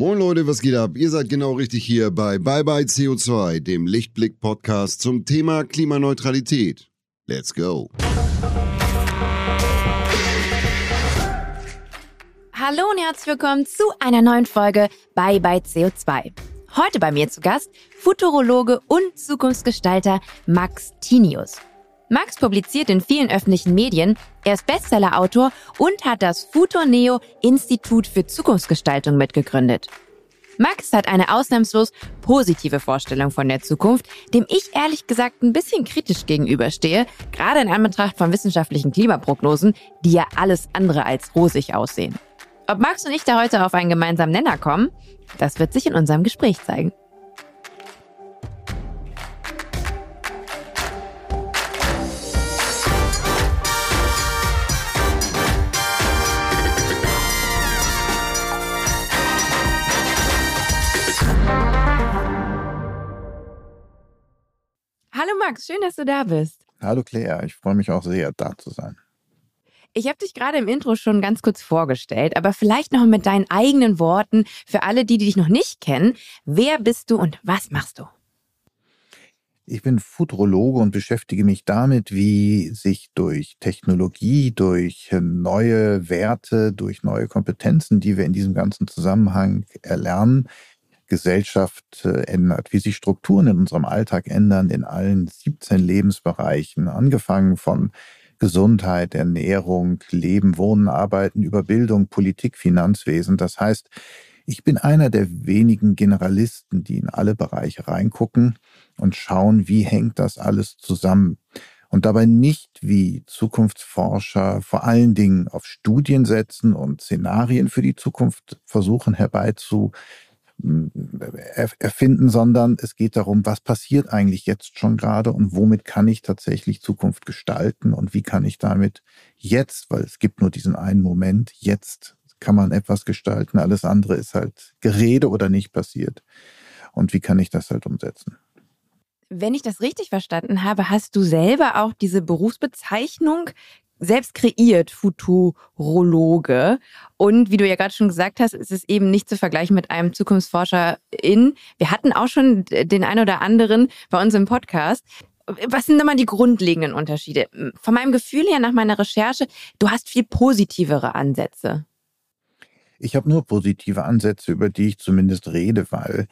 Moin Leute, was geht ab? Ihr seid genau richtig hier bei Bye Bye CO2, dem Lichtblick-Podcast zum Thema Klimaneutralität. Let's go! Hallo und herzlich willkommen zu einer neuen Folge Bye Bye CO2. Heute bei mir zu Gast Futurologe und Zukunftsgestalter Max Tinius. Max publiziert in vielen öffentlichen Medien, er ist Bestsellerautor und hat das Futoneo Institut für Zukunftsgestaltung mitgegründet. Max hat eine ausnahmslos positive Vorstellung von der Zukunft, dem ich ehrlich gesagt ein bisschen kritisch gegenüberstehe, gerade in Anbetracht von wissenschaftlichen Klimaprognosen, die ja alles andere als rosig aussehen. Ob Max und ich da heute auf einen gemeinsamen Nenner kommen, das wird sich in unserem Gespräch zeigen. Hallo Max, schön, dass du da bist. Hallo Claire, ich freue mich auch sehr, da zu sein. Ich habe dich gerade im Intro schon ganz kurz vorgestellt, aber vielleicht noch mit deinen eigenen Worten für alle, die, die dich noch nicht kennen. Wer bist du und was machst du? Ich bin Futurologe und beschäftige mich damit, wie sich durch Technologie, durch neue Werte, durch neue Kompetenzen, die wir in diesem ganzen Zusammenhang erlernen, Gesellschaft äh, ändert, wie sich Strukturen in unserem Alltag ändern, in allen 17 Lebensbereichen, angefangen von Gesundheit, Ernährung, Leben, Wohnen, Arbeiten, über Bildung, Politik, Finanzwesen. Das heißt, ich bin einer der wenigen Generalisten, die in alle Bereiche reingucken und schauen, wie hängt das alles zusammen. Und dabei nicht wie Zukunftsforscher vor allen Dingen auf Studien setzen und Szenarien für die Zukunft versuchen herbeizu erfinden, sondern es geht darum, was passiert eigentlich jetzt schon gerade und womit kann ich tatsächlich Zukunft gestalten und wie kann ich damit jetzt, weil es gibt nur diesen einen Moment, jetzt kann man etwas gestalten, alles andere ist halt Gerede oder nicht passiert. Und wie kann ich das halt umsetzen? Wenn ich das richtig verstanden habe, hast du selber auch diese Berufsbezeichnung selbst kreiert, Futurologe. Und wie du ja gerade schon gesagt hast, ist es eben nicht zu vergleichen mit einem Zukunftsforscher in. Wir hatten auch schon den ein oder anderen bei uns im Podcast. Was sind da mal die grundlegenden Unterschiede? Von meinem Gefühl her, nach meiner Recherche, du hast viel positivere Ansätze. Ich habe nur positive Ansätze, über die ich zumindest rede, weil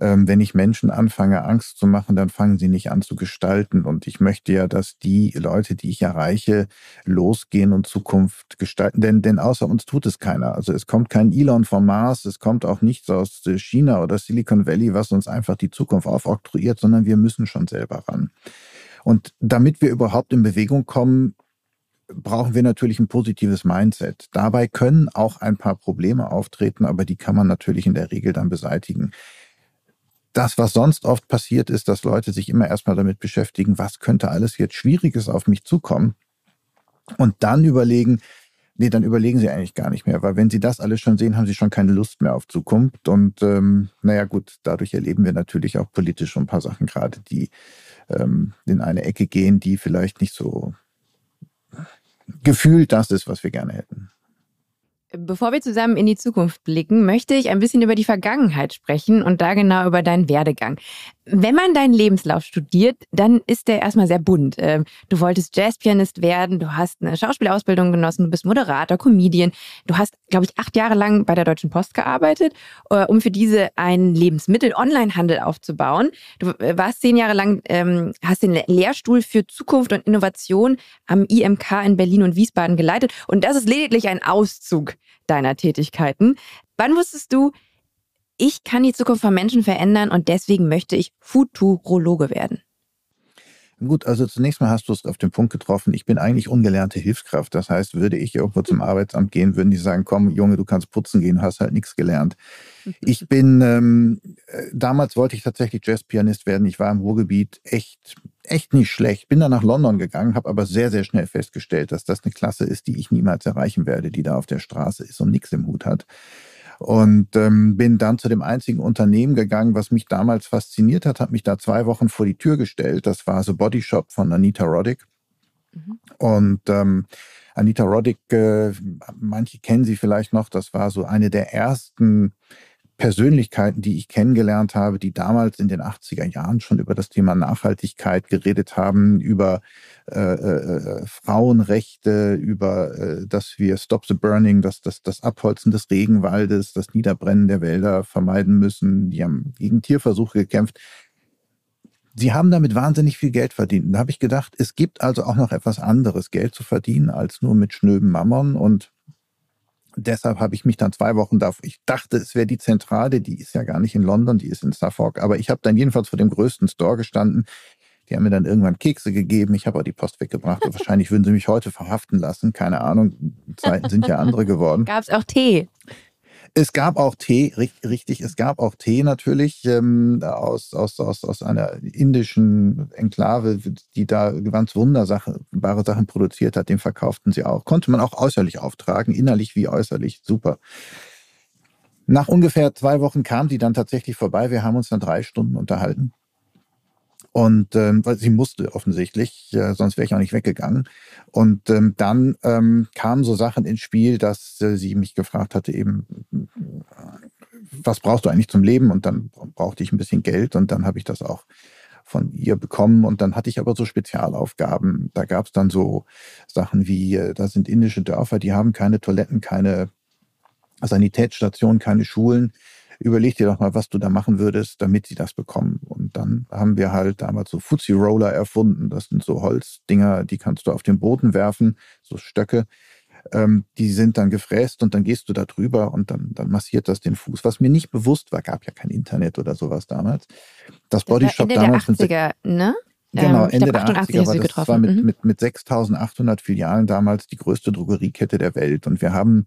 ähm, wenn ich Menschen anfange, Angst zu machen, dann fangen sie nicht an zu gestalten. Und ich möchte ja, dass die Leute, die ich erreiche, losgehen und Zukunft gestalten. Denn, denn außer uns tut es keiner. Also es kommt kein Elon vom Mars, es kommt auch nichts aus China oder Silicon Valley, was uns einfach die Zukunft aufoktroyiert, sondern wir müssen schon selber ran. Und damit wir überhaupt in Bewegung kommen, brauchen wir natürlich ein positives Mindset. Dabei können auch ein paar Probleme auftreten, aber die kann man natürlich in der Regel dann beseitigen. Das, was sonst oft passiert, ist, dass Leute sich immer erstmal damit beschäftigen, was könnte alles jetzt Schwieriges auf mich zukommen und dann überlegen, nee, dann überlegen sie eigentlich gar nicht mehr, weil wenn sie das alles schon sehen, haben sie schon keine Lust mehr auf Zukunft. Und ähm, naja gut, dadurch erleben wir natürlich auch politisch schon ein paar Sachen gerade, die ähm, in eine Ecke gehen, die vielleicht nicht so gefühlt das ist, was wir gerne hätten. Bevor wir zusammen in die Zukunft blicken, möchte ich ein bisschen über die Vergangenheit sprechen und da genau über deinen Werdegang. Wenn man deinen Lebenslauf studiert, dann ist der erstmal sehr bunt. Ähm, du wolltest Jazzpianist werden, du hast eine Schauspielausbildung genossen, du bist Moderator, Comedian. Du hast, glaube ich, acht Jahre lang bei der Deutschen Post gearbeitet, äh, um für diese einen Lebensmittel-Online-Handel aufzubauen. Du äh, warst zehn Jahre lang, ähm, hast den Lehrstuhl für Zukunft und Innovation am IMK in Berlin und Wiesbaden geleitet. Und das ist lediglich ein Auszug deiner Tätigkeiten. Wann wusstest du, ich kann die Zukunft von Menschen verändern und deswegen möchte ich Futurologe werden. Gut, also zunächst mal hast du es auf den Punkt getroffen. Ich bin eigentlich ungelernte Hilfskraft. Das heißt, würde ich irgendwo zum Arbeitsamt gehen, würden die sagen, komm, Junge, du kannst putzen gehen, hast halt nichts gelernt. Ich bin, ähm, äh, damals wollte ich tatsächlich Jazzpianist werden. Ich war im Ruhrgebiet echt, echt nicht schlecht. Bin dann nach London gegangen, habe aber sehr, sehr schnell festgestellt, dass das eine Klasse ist, die ich niemals erreichen werde, die da auf der Straße ist und nichts im Hut hat. Und ähm, bin dann zu dem einzigen Unternehmen gegangen, was mich damals fasziniert hat, habe mich da zwei Wochen vor die Tür gestellt. Das war The Body Shop von Anita Roddick. Mhm. Und ähm, Anita Roddick, äh, manche kennen sie vielleicht noch, das war so eine der ersten Persönlichkeiten, die ich kennengelernt habe, die damals in den 80er Jahren schon über das Thema Nachhaltigkeit geredet haben, über äh, äh, Frauenrechte, über äh, dass wir Stop the Burning, dass das, das Abholzen des Regenwaldes, das Niederbrennen der Wälder vermeiden müssen. Die haben gegen Tierversuche gekämpft. Sie haben damit wahnsinnig viel Geld verdient. Und da habe ich gedacht, es gibt also auch noch etwas anderes, Geld zu verdienen, als nur mit schnöben Mammon. Und deshalb habe ich mich dann zwei Wochen da, ich dachte, es wäre die Zentrale, die ist ja gar nicht in London, die ist in Suffolk, aber ich habe dann jedenfalls vor dem größten Store gestanden. Die haben mir dann irgendwann Kekse gegeben, ich habe auch die Post weggebracht. Wahrscheinlich würden sie mich heute verhaften lassen, keine Ahnung. Zeiten sind ja andere geworden. Gab es auch Tee? Es gab auch Tee, richtig, es gab auch Tee natürlich ähm, aus, aus, aus, aus einer indischen Enklave, die da ganz wunderbare Sachen produziert hat, den verkauften sie auch. Konnte man auch äußerlich auftragen, innerlich wie äußerlich, super. Nach ungefähr zwei Wochen kam die dann tatsächlich vorbei. Wir haben uns dann drei Stunden unterhalten. Und ähm, weil sie musste offensichtlich, äh, sonst wäre ich auch nicht weggegangen. Und ähm, dann ähm, kamen so Sachen ins Spiel, dass äh, sie mich gefragt hatte, eben, was brauchst du eigentlich zum Leben? Und dann brauchte ich ein bisschen Geld und dann habe ich das auch von ihr bekommen. Und dann hatte ich aber so Spezialaufgaben. Da gab es dann so Sachen wie, äh, da sind indische Dörfer, die haben keine Toiletten, keine Sanitätsstationen, keine Schulen überleg dir doch mal, was du da machen würdest, damit sie das bekommen. Und dann haben wir halt damals so Fuzzy Roller erfunden. Das sind so Holzdinger, die kannst du auf den Boden werfen, so Stöcke. Ähm, die sind dann gefräst und dann gehst du da drüber und dann, dann massiert das den Fuß. Was mir nicht bewusst war, gab ja kein Internet oder sowas damals. Das Bodyshop Ende damals. Der 80er, ne? Genau, ähm, Ende glaub, der 80er war das war mit, mhm. mit, mit 6.800 Filialen damals die größte Drogeriekette der Welt. Und wir haben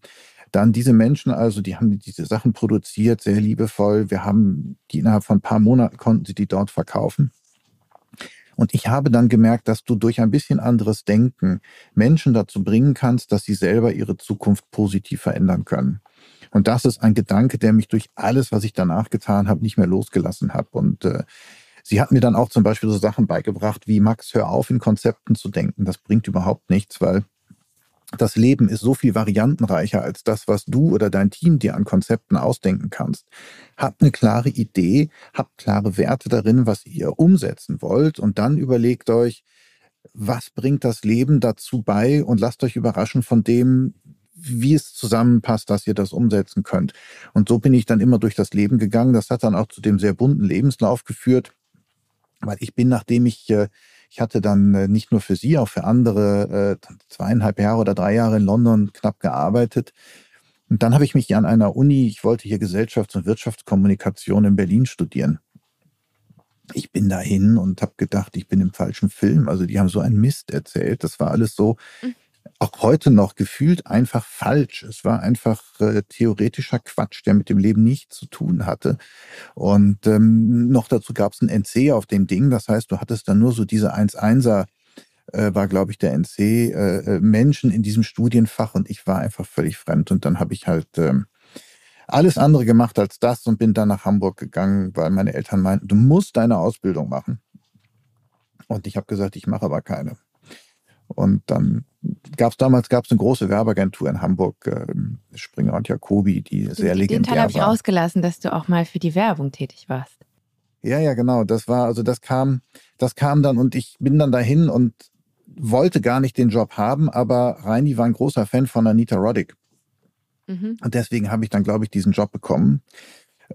dann diese Menschen also, die haben diese Sachen produziert, sehr liebevoll. Wir haben die innerhalb von ein paar Monaten konnten sie die dort verkaufen. Und ich habe dann gemerkt, dass du durch ein bisschen anderes Denken Menschen dazu bringen kannst, dass sie selber ihre Zukunft positiv verändern können. Und das ist ein Gedanke, der mich durch alles, was ich danach getan habe, nicht mehr losgelassen hat. Und äh, sie hat mir dann auch zum Beispiel so Sachen beigebracht wie Max, hör auf, in Konzepten zu denken. Das bringt überhaupt nichts, weil das Leben ist so viel variantenreicher als das, was du oder dein Team dir an Konzepten ausdenken kannst. Habt eine klare Idee, habt klare Werte darin, was ihr umsetzen wollt und dann überlegt euch, was bringt das Leben dazu bei und lasst euch überraschen von dem, wie es zusammenpasst, dass ihr das umsetzen könnt. Und so bin ich dann immer durch das Leben gegangen. Das hat dann auch zu dem sehr bunten Lebenslauf geführt, weil ich bin, nachdem ich äh, ich hatte dann äh, nicht nur für sie, auch für andere äh, zweieinhalb Jahre oder drei Jahre in London knapp gearbeitet. Und dann habe ich mich an einer Uni, ich wollte hier Gesellschafts- und Wirtschaftskommunikation in Berlin studieren. Ich bin dahin und habe gedacht, ich bin im falschen Film. Also die haben so einen Mist erzählt. Das war alles so, mhm auch heute noch gefühlt einfach falsch. Es war einfach äh, theoretischer Quatsch, der mit dem Leben nichts zu tun hatte. Und ähm, noch dazu gab es ein NC auf dem Ding. Das heißt, du hattest dann nur so diese 1-1er, äh, war glaube ich der NC, äh, äh, Menschen in diesem Studienfach und ich war einfach völlig fremd. Und dann habe ich halt ähm, alles andere gemacht als das und bin dann nach Hamburg gegangen, weil meine Eltern meinten, du musst deine Ausbildung machen. Und ich habe gesagt, ich mache aber keine. Und dann gab es damals gab's eine große Werbeagentur in Hamburg, äh, Springer und Jacobi, die sehr den legendär Teil habe ich war. ausgelassen, dass du auch mal für die Werbung tätig warst. Ja, ja, genau. Das war, also das kam, das kam dann und ich bin dann dahin und wollte gar nicht den Job haben, aber Reini war ein großer Fan von Anita Roddick. Mhm. Und deswegen habe ich dann, glaube ich, diesen Job bekommen.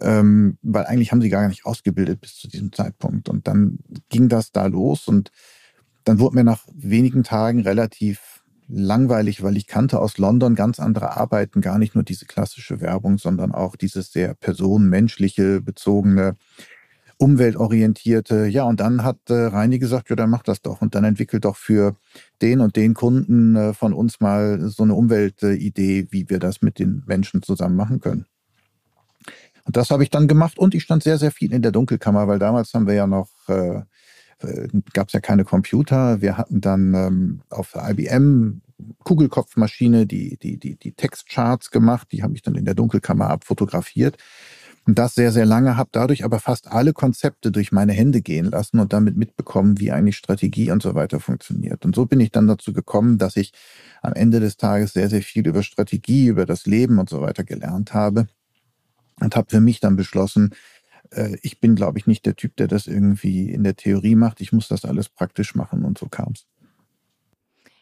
Ähm, weil eigentlich haben sie gar nicht ausgebildet bis zu diesem Zeitpunkt. Und dann ging das da los und dann wurde mir nach wenigen Tagen relativ langweilig, weil ich kannte aus London ganz andere Arbeiten, gar nicht nur diese klassische Werbung, sondern auch dieses sehr personenmenschliche, bezogene, umweltorientierte. Ja, und dann hat äh, Reini gesagt, ja, dann mach das doch und dann entwickelt doch für den und den Kunden äh, von uns mal so eine Umweltidee, wie wir das mit den Menschen zusammen machen können. Und das habe ich dann gemacht und ich stand sehr, sehr viel in der Dunkelkammer, weil damals haben wir ja noch äh, gab es ja keine Computer. Wir hatten dann ähm, auf der IBM Kugelkopfmaschine die, die, die, die Textcharts gemacht. Die habe ich dann in der Dunkelkammer abfotografiert. Und das sehr, sehr lange, habe dadurch aber fast alle Konzepte durch meine Hände gehen lassen und damit mitbekommen, wie eigentlich Strategie und so weiter funktioniert. Und so bin ich dann dazu gekommen, dass ich am Ende des Tages sehr, sehr viel über Strategie, über das Leben und so weiter gelernt habe und habe für mich dann beschlossen, äh, ich bin, glaube ich, nicht der Typ, der das irgendwie in der Theorie macht. Ich muss das alles praktisch machen und so kam es.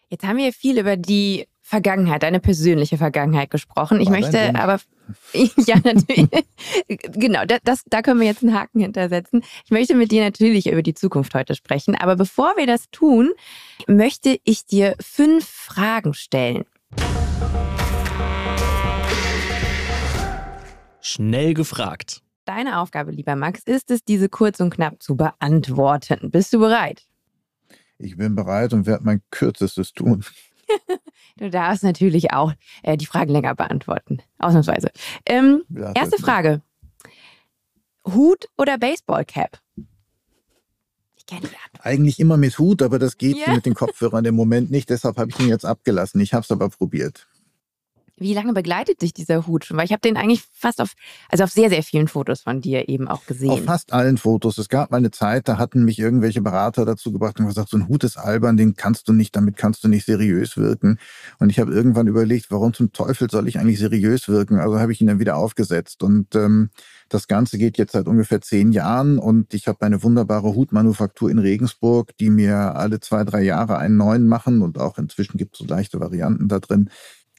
Jetzt haben wir viel über die Vergangenheit, deine persönliche Vergangenheit gesprochen. Ich War möchte aber, ja, natürlich, genau, das, da können wir jetzt einen Haken hintersetzen. Ich möchte mit dir natürlich über die Zukunft heute sprechen. Aber bevor wir das tun, möchte ich dir fünf Fragen stellen. Schnell gefragt. Deine Aufgabe, lieber Max, ist es, diese kurz und knapp zu beantworten. Bist du bereit? Ich bin bereit und werde mein Kürzestes tun. du darfst natürlich auch äh, die Fragen länger beantworten. Ausnahmsweise. Ähm, ja, erste Frage. Hut oder Baseballcap? Ich kenne die Antwort. Eigentlich immer mit Hut, aber das geht yeah. mit den Kopfhörern im Moment nicht. Deshalb habe ich ihn jetzt abgelassen. Ich habe es aber probiert. Wie lange begleitet dich dieser Hut schon? Weil ich habe den eigentlich fast auf, also auf sehr, sehr vielen Fotos von dir eben auch gesehen. Auf fast allen Fotos. Es gab mal eine Zeit, da hatten mich irgendwelche Berater dazu gebracht und gesagt, so ein Hut ist albern, den kannst du nicht, damit kannst du nicht seriös wirken. Und ich habe irgendwann überlegt, warum zum Teufel soll ich eigentlich seriös wirken? Also habe ich ihn dann wieder aufgesetzt. Und ähm, das Ganze geht jetzt seit ungefähr zehn Jahren und ich habe eine wunderbare Hutmanufaktur in Regensburg, die mir alle zwei, drei Jahre einen neuen machen und auch inzwischen gibt es so leichte Varianten da drin.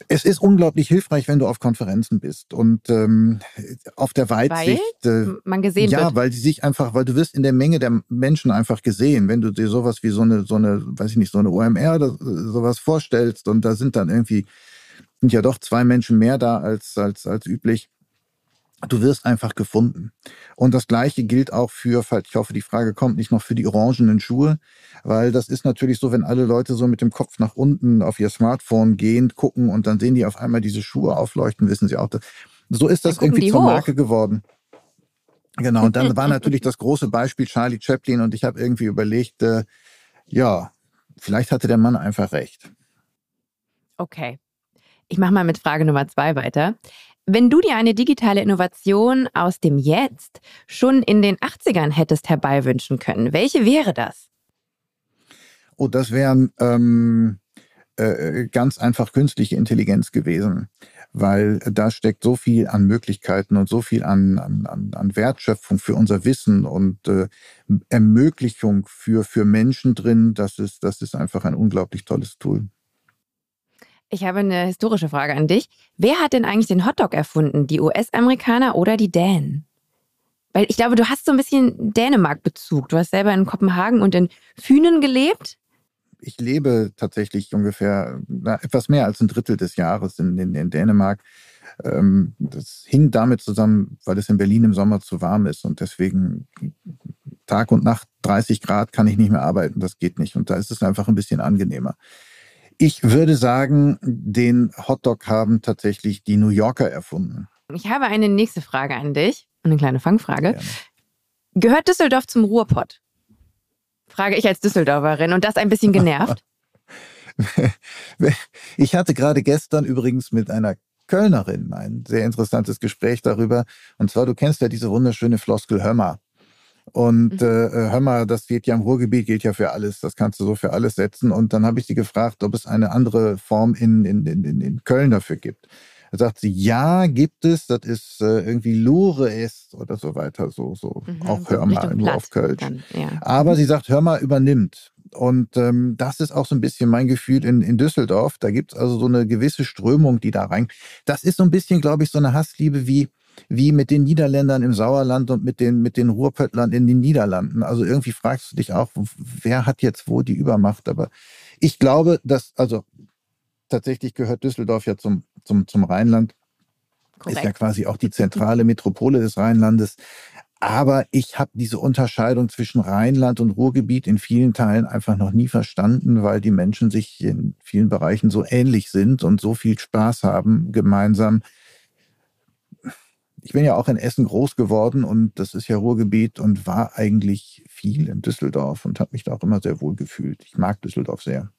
Es ist unglaublich hilfreich, wenn du auf Konferenzen bist und ähm, auf der Weitsicht. Weil äh, man gesehen ja, wird. weil sie sich einfach, weil du wirst in der Menge der Menschen einfach gesehen, wenn du dir sowas wie so eine, so eine, weiß ich nicht, so eine OMR oder sowas vorstellst und da sind dann irgendwie sind ja doch zwei Menschen mehr da als als als üblich Du wirst einfach gefunden. Und das Gleiche gilt auch für, ich hoffe, die Frage kommt nicht noch für die orangenen Schuhe, weil das ist natürlich so, wenn alle Leute so mit dem Kopf nach unten auf ihr Smartphone gehen, gucken und dann sehen die auf einmal diese Schuhe aufleuchten, wissen sie auch. So ist das irgendwie zur hoch. Marke geworden. Genau, und dann war natürlich das große Beispiel Charlie Chaplin und ich habe irgendwie überlegt, äh, ja, vielleicht hatte der Mann einfach recht. Okay. Ich mache mal mit Frage Nummer zwei weiter. Wenn du dir eine digitale Innovation aus dem Jetzt schon in den 80ern hättest herbeiwünschen können, welche wäre das? Oh, das wären ähm, äh, ganz einfach künstliche Intelligenz gewesen, weil da steckt so viel an Möglichkeiten und so viel an, an, an Wertschöpfung für unser Wissen und äh, Ermöglichung für, für Menschen drin. Das ist, das ist einfach ein unglaublich tolles Tool. Ich habe eine historische Frage an dich. Wer hat denn eigentlich den Hotdog erfunden? Die US-Amerikaner oder die Dänen? Weil ich glaube, du hast so ein bisschen Dänemark-Bezug. Du hast selber in Kopenhagen und in Fünen gelebt. Ich lebe tatsächlich ungefähr na, etwas mehr als ein Drittel des Jahres in, in, in Dänemark. Ähm, das hing damit zusammen, weil es in Berlin im Sommer zu warm ist und deswegen Tag und Nacht 30 Grad kann ich nicht mehr arbeiten. Das geht nicht. Und da ist es einfach ein bisschen angenehmer. Ich würde sagen, den Hotdog haben tatsächlich die New Yorker erfunden. Ich habe eine nächste Frage an dich, eine kleine Fangfrage. Gerne. Gehört Düsseldorf zum Ruhrpott? Frage ich als Düsseldorferin und das ein bisschen genervt. ich hatte gerade gestern übrigens mit einer Kölnerin ein sehr interessantes Gespräch darüber. Und zwar, du kennst ja diese wunderschöne Floskel Hörmer. Und mhm. äh, äh, hör mal, das geht ja im Ruhrgebiet, gilt ja für alles. Das kannst du so für alles setzen. Und dann habe ich sie gefragt, ob es eine andere Form in, in, in, in Köln dafür gibt. Da sagt sie, ja, gibt es. Das ist äh, irgendwie Lure ist oder so weiter. So, so mhm, auch hör mal, nur auf Kölsch. Dann, ja. Aber sie sagt, hör mal, übernimmt. Und ähm, das ist auch so ein bisschen mein Gefühl in, in Düsseldorf. Da gibt es also so eine gewisse Strömung, die da rein. Das ist so ein bisschen, glaube ich, so eine Hassliebe wie wie mit den Niederländern im Sauerland und mit den, mit den Ruhrpöttlern in den Niederlanden. Also irgendwie fragst du dich auch, wer hat jetzt wo die Übermacht? Aber ich glaube, dass, also tatsächlich gehört Düsseldorf ja zum, zum, zum Rheinland. Korrekt. Ist ja quasi auch die zentrale Metropole des Rheinlandes. Aber ich habe diese Unterscheidung zwischen Rheinland und Ruhrgebiet in vielen Teilen einfach noch nie verstanden, weil die Menschen sich in vielen Bereichen so ähnlich sind und so viel Spaß haben gemeinsam, ich bin ja auch in Essen groß geworden und das ist ja Ruhrgebiet und war eigentlich viel in Düsseldorf und habe mich da auch immer sehr wohl gefühlt. Ich mag Düsseldorf sehr.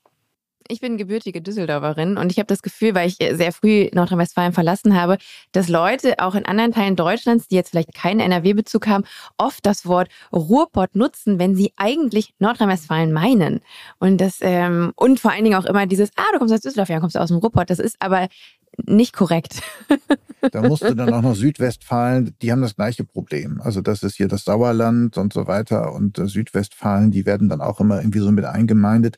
Ich bin gebürtige Düsseldorferin und ich habe das Gefühl, weil ich sehr früh Nordrhein-Westfalen verlassen habe, dass Leute auch in anderen Teilen Deutschlands, die jetzt vielleicht keinen NRW-Bezug haben, oft das Wort Ruhrpott nutzen, wenn sie eigentlich Nordrhein-Westfalen meinen. Und das ähm, und vor allen Dingen auch immer dieses, ah, du kommst aus Düsseldorf, ja, kommst du aus dem Ruhrpott. Das ist aber nicht korrekt. Da musst du dann auch noch Südwestfalen, die haben das gleiche Problem. Also das ist hier das Sauerland und so weiter und äh, Südwestfalen, die werden dann auch immer irgendwie so mit eingemeindet.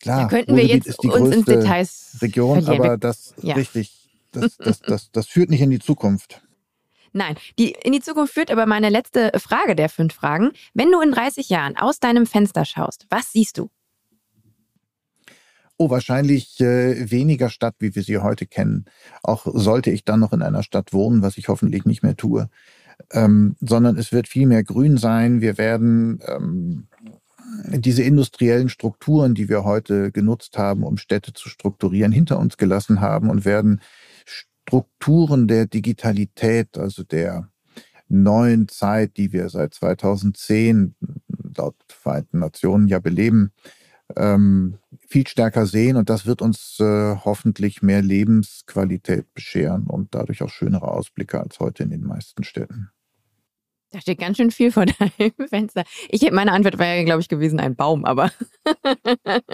Klar, da könnten wir jetzt ist die uns in Details Region, verlieren. aber das ja. richtig, das, das, das, das führt nicht in die Zukunft. Nein, die in die Zukunft führt aber meine letzte Frage der fünf Fragen. Wenn du in 30 Jahren aus deinem Fenster schaust, was siehst du? Oh, wahrscheinlich äh, weniger Stadt, wie wir sie heute kennen. Auch sollte ich dann noch in einer Stadt wohnen, was ich hoffentlich nicht mehr tue. Ähm, sondern es wird viel mehr grün sein. Wir werden ähm, diese industriellen Strukturen, die wir heute genutzt haben, um Städte zu strukturieren, hinter uns gelassen haben und werden Strukturen der Digitalität, also der neuen Zeit, die wir seit 2010 laut Vereinten Nationen ja beleben, ähm, viel stärker sehen und das wird uns äh, hoffentlich mehr Lebensqualität bescheren und dadurch auch schönere Ausblicke als heute in den meisten Städten. Da steht ganz schön viel vor deinem Fenster. Ich hätte meine Antwort wäre, glaube ich, gewesen ein Baum, aber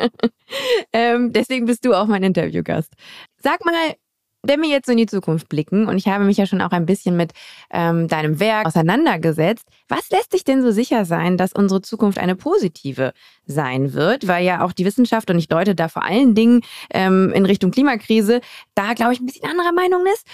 ähm, deswegen bist du auch mein Interviewgast. Sag mal, wenn wir jetzt in die Zukunft blicken, und ich habe mich ja schon auch ein bisschen mit ähm, deinem Werk auseinandergesetzt, was lässt sich denn so sicher sein, dass unsere Zukunft eine positive sein wird? Weil ja auch die Wissenschaft, und ich deute da vor allen Dingen ähm, in Richtung Klimakrise, da glaube ich ein bisschen anderer Meinung ist.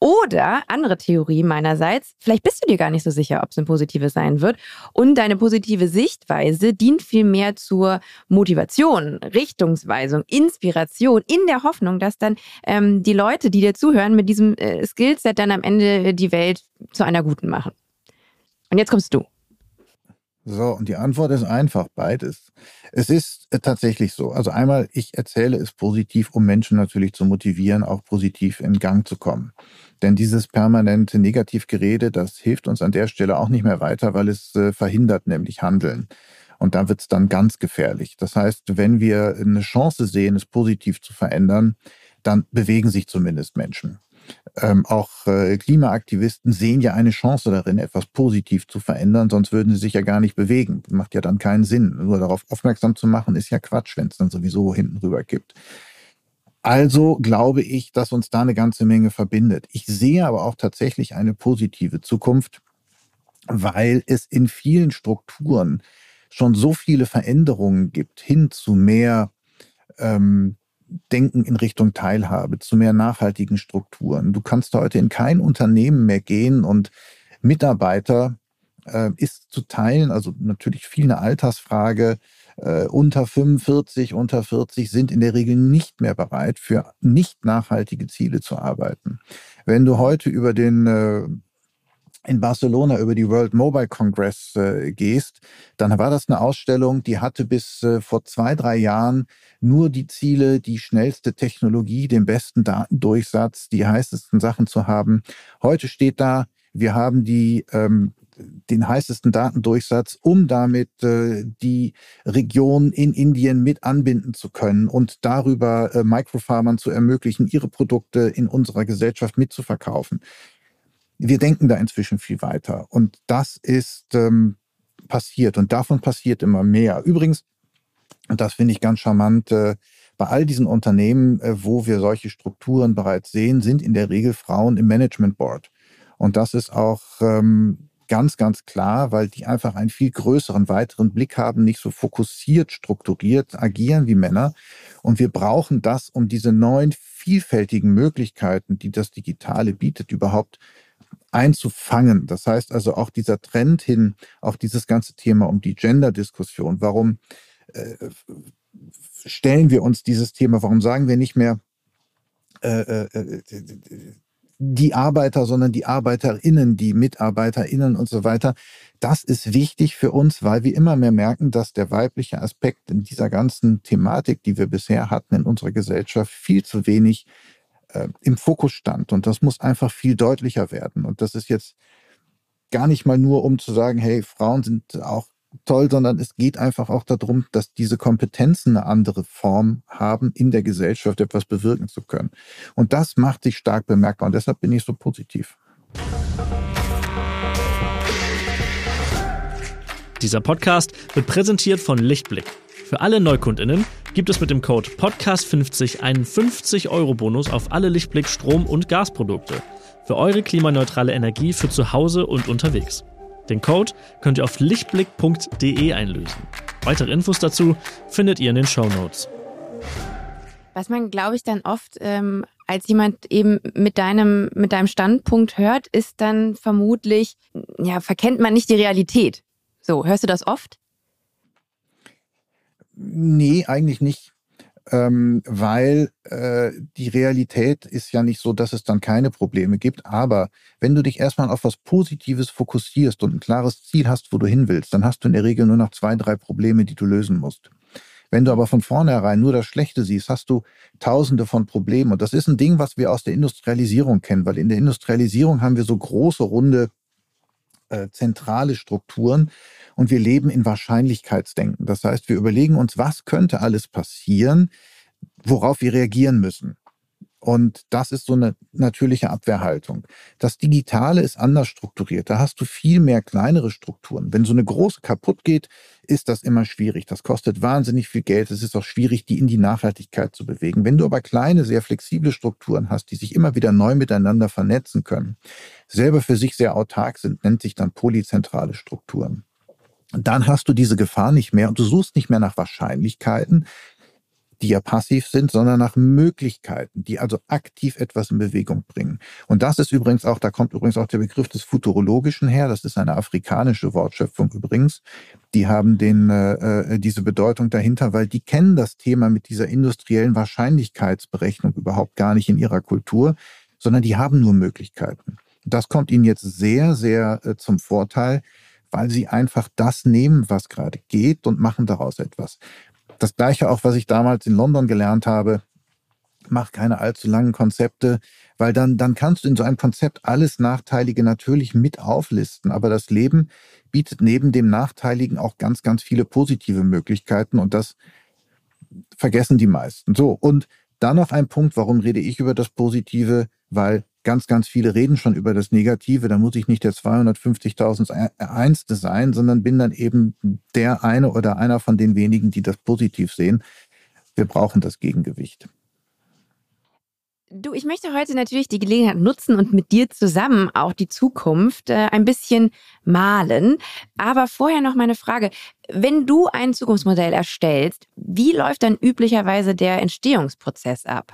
Oder andere Theorie meinerseits, vielleicht bist du dir gar nicht so sicher, ob es eine positive sein wird. Und deine positive Sichtweise dient vielmehr zur Motivation, Richtungsweisung, Inspiration, in der Hoffnung, dass dann ähm, die Leute, die dir zuhören, mit diesem äh, Skillset dann am Ende die Welt zu einer guten machen. Und jetzt kommst du. So, und die Antwort ist einfach, beides. Es ist äh, tatsächlich so. Also einmal, ich erzähle es positiv, um Menschen natürlich zu motivieren, auch positiv in Gang zu kommen. Denn dieses permanente Negativgerede, das hilft uns an der Stelle auch nicht mehr weiter, weil es äh, verhindert nämlich Handeln. Und da wird es dann ganz gefährlich. Das heißt, wenn wir eine Chance sehen, es positiv zu verändern, dann bewegen sich zumindest Menschen ähm, auch äh, Klimaaktivisten sehen ja eine Chance darin, etwas positiv zu verändern, sonst würden sie sich ja gar nicht bewegen. Macht ja dann keinen Sinn. Nur darauf aufmerksam zu machen, ist ja Quatsch, wenn es dann sowieso hinten rüber kippt. Also glaube ich, dass uns da eine ganze Menge verbindet. Ich sehe aber auch tatsächlich eine positive Zukunft, weil es in vielen Strukturen schon so viele Veränderungen gibt hin zu mehr ähm, Denken in Richtung Teilhabe, zu mehr nachhaltigen Strukturen. Du kannst heute in kein Unternehmen mehr gehen und Mitarbeiter äh, ist zu teilen, also natürlich viel eine Altersfrage. Äh, unter 45, unter 40 sind in der Regel nicht mehr bereit, für nicht nachhaltige Ziele zu arbeiten. Wenn du heute über den äh, in Barcelona über die World Mobile Congress äh, gehst, dann war das eine Ausstellung, die hatte bis äh, vor zwei, drei Jahren nur die Ziele, die schnellste Technologie, den besten Datendurchsatz, die heißesten Sachen zu haben. Heute steht da, wir haben die ähm, den heißesten Datendurchsatz, um damit äh, die Region in Indien mit anbinden zu können und darüber äh, Microfarmern zu ermöglichen, ihre Produkte in unserer Gesellschaft mitzuverkaufen wir denken da inzwischen viel weiter. Und das ist ähm, passiert und davon passiert immer mehr. Übrigens, und das finde ich ganz charmant, äh, bei all diesen Unternehmen, äh, wo wir solche Strukturen bereits sehen, sind in der Regel Frauen im Management Board. Und das ist auch ähm, ganz, ganz klar, weil die einfach einen viel größeren, weiteren Blick haben, nicht so fokussiert, strukturiert agieren wie Männer. Und wir brauchen das, um diese neuen, vielfältigen Möglichkeiten, die das Digitale bietet, überhaupt einzufangen. Das heißt also auch dieser Trend hin auf dieses ganze Thema um die Gender-Diskussion. Warum äh, stellen wir uns dieses Thema? Warum sagen wir nicht mehr äh, äh, die Arbeiter, sondern die Arbeiterinnen, die Mitarbeiterinnen und so weiter? Das ist wichtig für uns, weil wir immer mehr merken, dass der weibliche Aspekt in dieser ganzen Thematik, die wir bisher hatten in unserer Gesellschaft, viel zu wenig äh, im Fokus stand. Und das muss einfach viel deutlicher werden. Und das ist jetzt gar nicht mal nur, um zu sagen, hey, Frauen sind auch toll, sondern es geht einfach auch darum, dass diese Kompetenzen eine andere Form haben, in der Gesellschaft etwas bewirken zu können. Und das macht sich stark bemerkbar. Und deshalb bin ich so positiv. Dieser Podcast wird präsentiert von Lichtblick. Für alle Neukundinnen gibt es mit dem Code Podcast50 einen 50-Euro-Bonus auf alle Lichtblick Strom- und Gasprodukte für eure klimaneutrale Energie für zu Hause und unterwegs. Den Code könnt ihr auf lichtblick.de einlösen. Weitere Infos dazu findet ihr in den Show Notes. Was man, glaube ich, dann oft ähm, als jemand eben mit deinem, mit deinem Standpunkt hört, ist dann vermutlich, ja, verkennt man nicht die Realität. So, hörst du das oft? Nee, eigentlich nicht. Ähm, weil äh, die Realität ist ja nicht so, dass es dann keine Probleme gibt. Aber wenn du dich erstmal auf was Positives fokussierst und ein klares Ziel hast, wo du hin willst, dann hast du in der Regel nur noch zwei, drei Probleme, die du lösen musst. Wenn du aber von vornherein nur das Schlechte siehst, hast du tausende von Problemen. Und das ist ein Ding, was wir aus der Industrialisierung kennen, weil in der Industrialisierung haben wir so große, runde, äh, zentrale Strukturen und wir leben in Wahrscheinlichkeitsdenken. Das heißt, wir überlegen uns, was könnte alles passieren, worauf wir reagieren müssen. Und das ist so eine natürliche Abwehrhaltung. Das Digitale ist anders strukturiert. Da hast du viel mehr kleinere Strukturen. Wenn so eine große kaputt geht, ist das immer schwierig. Das kostet wahnsinnig viel Geld. Es ist auch schwierig, die in die Nachhaltigkeit zu bewegen. Wenn du aber kleine, sehr flexible Strukturen hast, die sich immer wieder neu miteinander vernetzen können, selber für sich sehr autark sind, nennt sich dann polyzentrale Strukturen dann hast du diese Gefahr nicht mehr und du suchst nicht mehr nach Wahrscheinlichkeiten, die ja passiv sind, sondern nach Möglichkeiten, die also aktiv etwas in Bewegung bringen. Und das ist übrigens auch, da kommt übrigens auch der Begriff des Futurologischen her. Das ist eine afrikanische Wortschöpfung übrigens. Die haben den, äh, äh diese Bedeutung dahinter, weil die kennen das Thema mit dieser industriellen Wahrscheinlichkeitsberechnung überhaupt gar nicht in ihrer Kultur, sondern die haben nur Möglichkeiten. Das kommt ihnen jetzt sehr, sehr äh, zum Vorteil, weil sie einfach das nehmen, was gerade geht und machen daraus etwas. Das gleiche auch, was ich damals in London gelernt habe. Mach keine allzu langen Konzepte, weil dann, dann kannst du in so einem Konzept alles Nachteilige natürlich mit auflisten. Aber das Leben bietet neben dem Nachteiligen auch ganz, ganz viele positive Möglichkeiten und das vergessen die meisten. So. Und dann noch ein Punkt, warum rede ich über das Positive? Weil ganz, ganz viele reden schon über das Negative. Da muss ich nicht der 250.001. sein, sondern bin dann eben der eine oder einer von den wenigen, die das positiv sehen. Wir brauchen das Gegengewicht. Du, ich möchte heute natürlich die Gelegenheit nutzen und mit dir zusammen auch die Zukunft äh, ein bisschen malen. Aber vorher noch meine Frage. Wenn du ein Zukunftsmodell erstellst, wie läuft dann üblicherweise der Entstehungsprozess ab?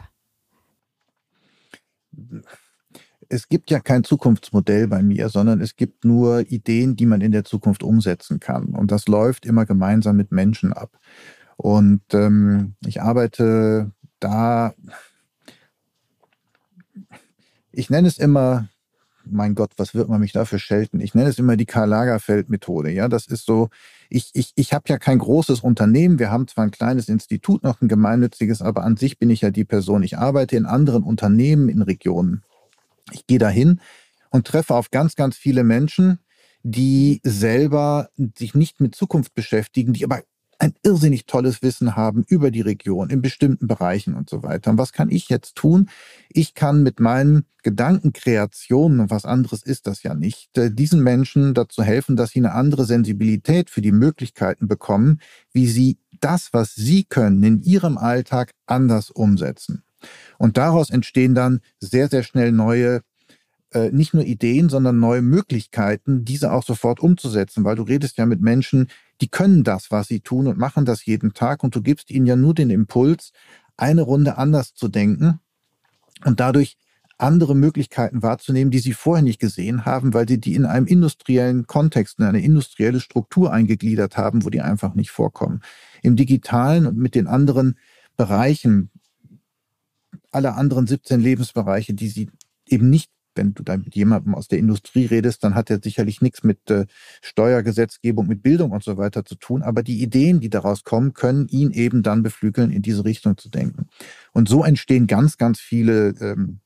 Es gibt ja kein Zukunftsmodell bei mir, sondern es gibt nur Ideen, die man in der Zukunft umsetzen kann. Und das läuft immer gemeinsam mit Menschen ab. Und ähm, ich arbeite da, ich nenne es immer, mein Gott, was wird man mich dafür schelten? Ich nenne es immer die Karl Lagerfeld-Methode. Ja, das ist so, ich, ich, ich habe ja kein großes Unternehmen. Wir haben zwar ein kleines Institut, noch ein gemeinnütziges, aber an sich bin ich ja die Person. Ich arbeite in anderen Unternehmen in Regionen. Ich gehe dahin und treffe auf ganz, ganz viele Menschen, die selber sich nicht mit Zukunft beschäftigen, die aber ein irrsinnig tolles Wissen haben über die Region in bestimmten Bereichen und so weiter. Und was kann ich jetzt tun? Ich kann mit meinen Gedankenkreationen, und was anderes ist das ja nicht, äh, diesen Menschen dazu helfen, dass sie eine andere Sensibilität für die Möglichkeiten bekommen, wie sie das, was sie können, in ihrem Alltag anders umsetzen. Und daraus entstehen dann sehr, sehr schnell neue, äh, nicht nur Ideen, sondern neue Möglichkeiten, diese auch sofort umzusetzen, weil du redest ja mit Menschen, die können das, was sie tun und machen das jeden Tag und du gibst ihnen ja nur den Impuls, eine Runde anders zu denken und dadurch andere Möglichkeiten wahrzunehmen, die sie vorher nicht gesehen haben, weil sie die in einem industriellen Kontext, in eine industrielle Struktur eingegliedert haben, wo die einfach nicht vorkommen. Im digitalen und mit den anderen Bereichen, alle anderen 17 Lebensbereiche, die sie eben nicht, wenn du da mit jemandem aus der Industrie redest, dann hat er sicherlich nichts mit äh, Steuergesetzgebung, mit Bildung und so weiter zu tun. Aber die Ideen, die daraus kommen, können ihn eben dann beflügeln, in diese Richtung zu denken. Und so entstehen ganz, ganz viele ähm,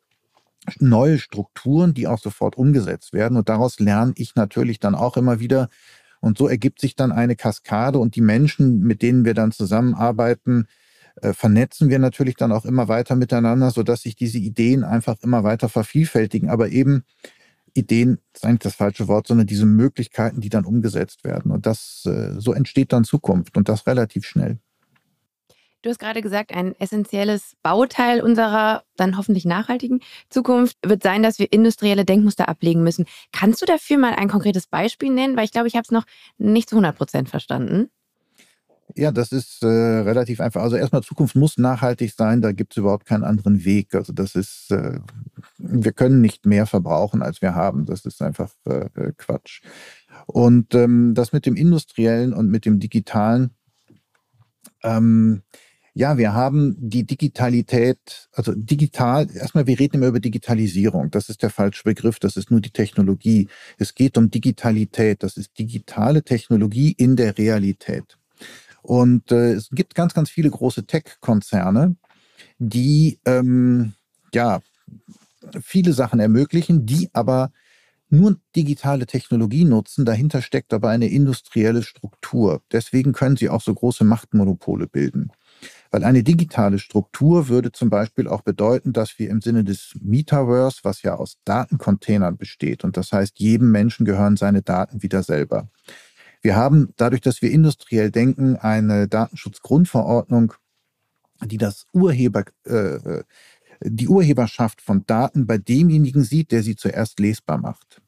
neue Strukturen, die auch sofort umgesetzt werden. Und daraus lerne ich natürlich dann auch immer wieder. Und so ergibt sich dann eine Kaskade und die Menschen, mit denen wir dann zusammenarbeiten, äh, vernetzen wir natürlich dann auch immer weiter miteinander, sodass sich diese Ideen einfach immer weiter vervielfältigen. Aber eben Ideen ist eigentlich das falsche Wort, sondern diese Möglichkeiten, die dann umgesetzt werden. Und das, äh, so entsteht dann Zukunft und das relativ schnell. Du hast gerade gesagt, ein essentielles Bauteil unserer dann hoffentlich nachhaltigen Zukunft wird sein, dass wir industrielle Denkmuster ablegen müssen. Kannst du dafür mal ein konkretes Beispiel nennen? Weil ich glaube, ich habe es noch nicht zu 100 Prozent verstanden. Ja, das ist äh, relativ einfach. Also erstmal, Zukunft muss nachhaltig sein, da gibt es überhaupt keinen anderen Weg. Also das ist, äh, wir können nicht mehr verbrauchen, als wir haben. Das ist einfach äh, äh Quatsch. Und ähm, das mit dem Industriellen und mit dem Digitalen, ähm, ja, wir haben die Digitalität, also digital, erstmal, wir reden immer über Digitalisierung. Das ist der falsche Begriff, das ist nur die Technologie. Es geht um Digitalität, das ist digitale Technologie in der Realität. Und äh, es gibt ganz, ganz viele große Tech-Konzerne, die ähm, ja viele Sachen ermöglichen, die aber nur digitale Technologie nutzen. Dahinter steckt aber eine industrielle Struktur. Deswegen können sie auch so große Machtmonopole bilden. Weil eine digitale Struktur würde zum Beispiel auch bedeuten, dass wir im Sinne des Metaverse, was ja aus Datencontainern besteht, und das heißt, jedem Menschen gehören seine Daten wieder selber. Wir haben dadurch, dass wir industriell denken, eine Datenschutzgrundverordnung, die das Urheber, äh, die Urheberschaft von Daten bei demjenigen sieht, der sie zuerst lesbar macht.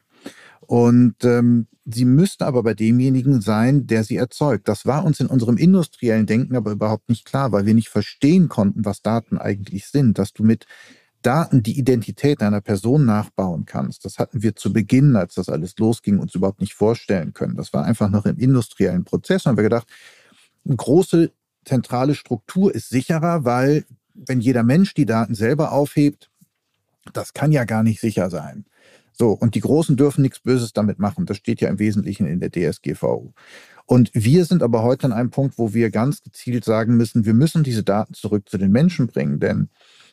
Und ähm, sie müsste aber bei demjenigen sein, der sie erzeugt. Das war uns in unserem industriellen Denken aber überhaupt nicht klar, weil wir nicht verstehen konnten, was Daten eigentlich sind, dass du mit Daten die Identität einer Person nachbauen kannst. Das hatten wir zu Beginn, als das alles losging, uns überhaupt nicht vorstellen können. Das war einfach noch im industriellen Prozess. Und haben wir gedacht, eine große zentrale Struktur ist sicherer, weil wenn jeder Mensch die Daten selber aufhebt, das kann ja gar nicht sicher sein. So, und die Großen dürfen nichts Böses damit machen. Das steht ja im Wesentlichen in der DSGVO. Und wir sind aber heute an einem Punkt, wo wir ganz gezielt sagen müssen, wir müssen diese Daten zurück zu den Menschen bringen, denn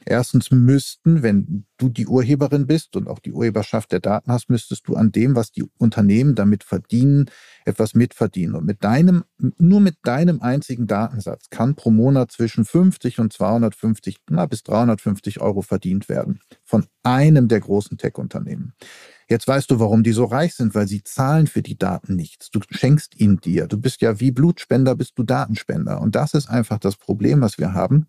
Erstens müssten, wenn du die Urheberin bist und auch die Urheberschaft der Daten hast, müsstest du an dem, was die Unternehmen damit verdienen, etwas mitverdienen. Und mit deinem, nur mit deinem einzigen Datensatz kann pro Monat zwischen 50 und 250 na, bis 350 Euro verdient werden. Von einem der großen Tech-Unternehmen. Jetzt weißt du, warum die so reich sind, weil sie zahlen für die Daten nichts. Du schenkst ihnen dir. Du bist ja wie Blutspender, bist du Datenspender. Und das ist einfach das Problem, was wir haben.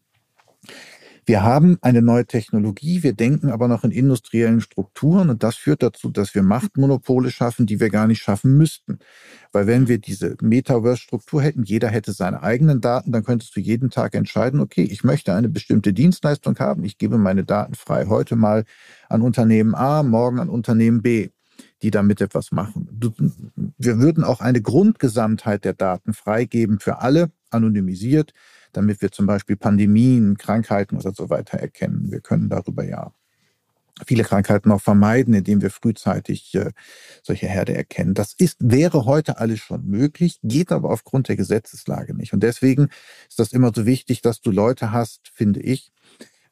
Wir haben eine neue Technologie, wir denken aber noch in industriellen Strukturen und das führt dazu, dass wir Machtmonopole schaffen, die wir gar nicht schaffen müssten. Weil wenn wir diese Metaverse-Struktur hätten, jeder hätte seine eigenen Daten, dann könntest du jeden Tag entscheiden, okay, ich möchte eine bestimmte Dienstleistung haben, ich gebe meine Daten frei. Heute mal an Unternehmen A, morgen an Unternehmen B die damit etwas machen. Wir würden auch eine Grundgesamtheit der Daten freigeben für alle, anonymisiert damit wir zum Beispiel Pandemien, Krankheiten oder so weiter erkennen. Wir können darüber ja viele Krankheiten auch vermeiden, indem wir frühzeitig äh, solche Herde erkennen. Das ist, wäre heute alles schon möglich, geht aber aufgrund der Gesetzeslage nicht. Und deswegen ist das immer so wichtig, dass du Leute hast, finde ich,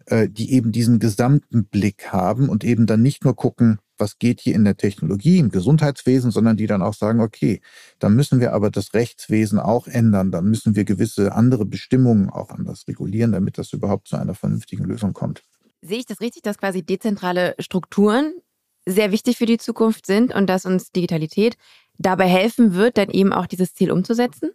äh, die eben diesen gesamten Blick haben und eben dann nicht nur gucken, was geht hier in der Technologie, im Gesundheitswesen, sondern die dann auch sagen, okay, dann müssen wir aber das Rechtswesen auch ändern, dann müssen wir gewisse andere Bestimmungen auch anders regulieren, damit das überhaupt zu einer vernünftigen Lösung kommt. Sehe ich das richtig, dass quasi dezentrale Strukturen sehr wichtig für die Zukunft sind und dass uns Digitalität dabei helfen wird, dann eben auch dieses Ziel umzusetzen?